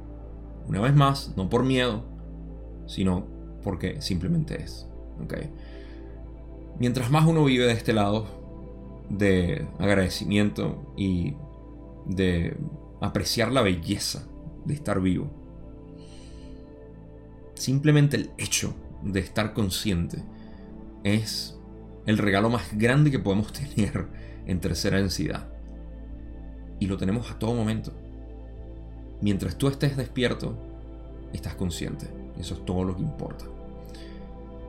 Una vez más, no por miedo, sino porque simplemente es. ¿okay? Mientras más uno vive de este lado de agradecimiento y de apreciar la belleza de estar vivo, simplemente el hecho de estar consciente es el regalo más grande que podemos tener en tercera densidad. Y lo tenemos a todo momento. Mientras tú estés despierto, estás consciente. Eso es todo lo que importa.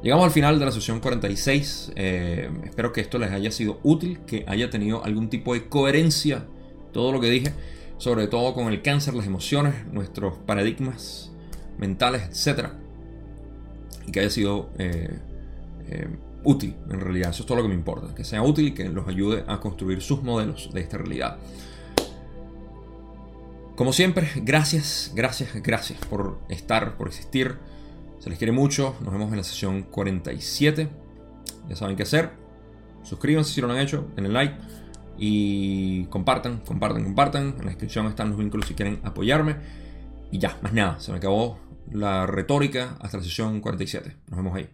Llegamos al final de la sesión 46. Eh, espero que esto les haya sido útil, que haya tenido algún tipo de coherencia todo lo que dije, sobre todo con el cáncer, las emociones, nuestros paradigmas mentales, etc. Y que haya sido eh, eh, útil, en realidad. Eso es todo lo que me importa. Que sea útil y que los ayude a construir sus modelos de esta realidad. Como siempre, gracias, gracias, gracias por estar, por existir. Se les quiere mucho. Nos vemos en la sesión 47. Ya saben qué hacer. Suscríbanse si lo han hecho, en el like. Y compartan, compartan, compartan. En la descripción están los vínculos si quieren apoyarme. Y ya, más nada. Se me acabó la retórica hasta la sesión 47. Nos vemos ahí.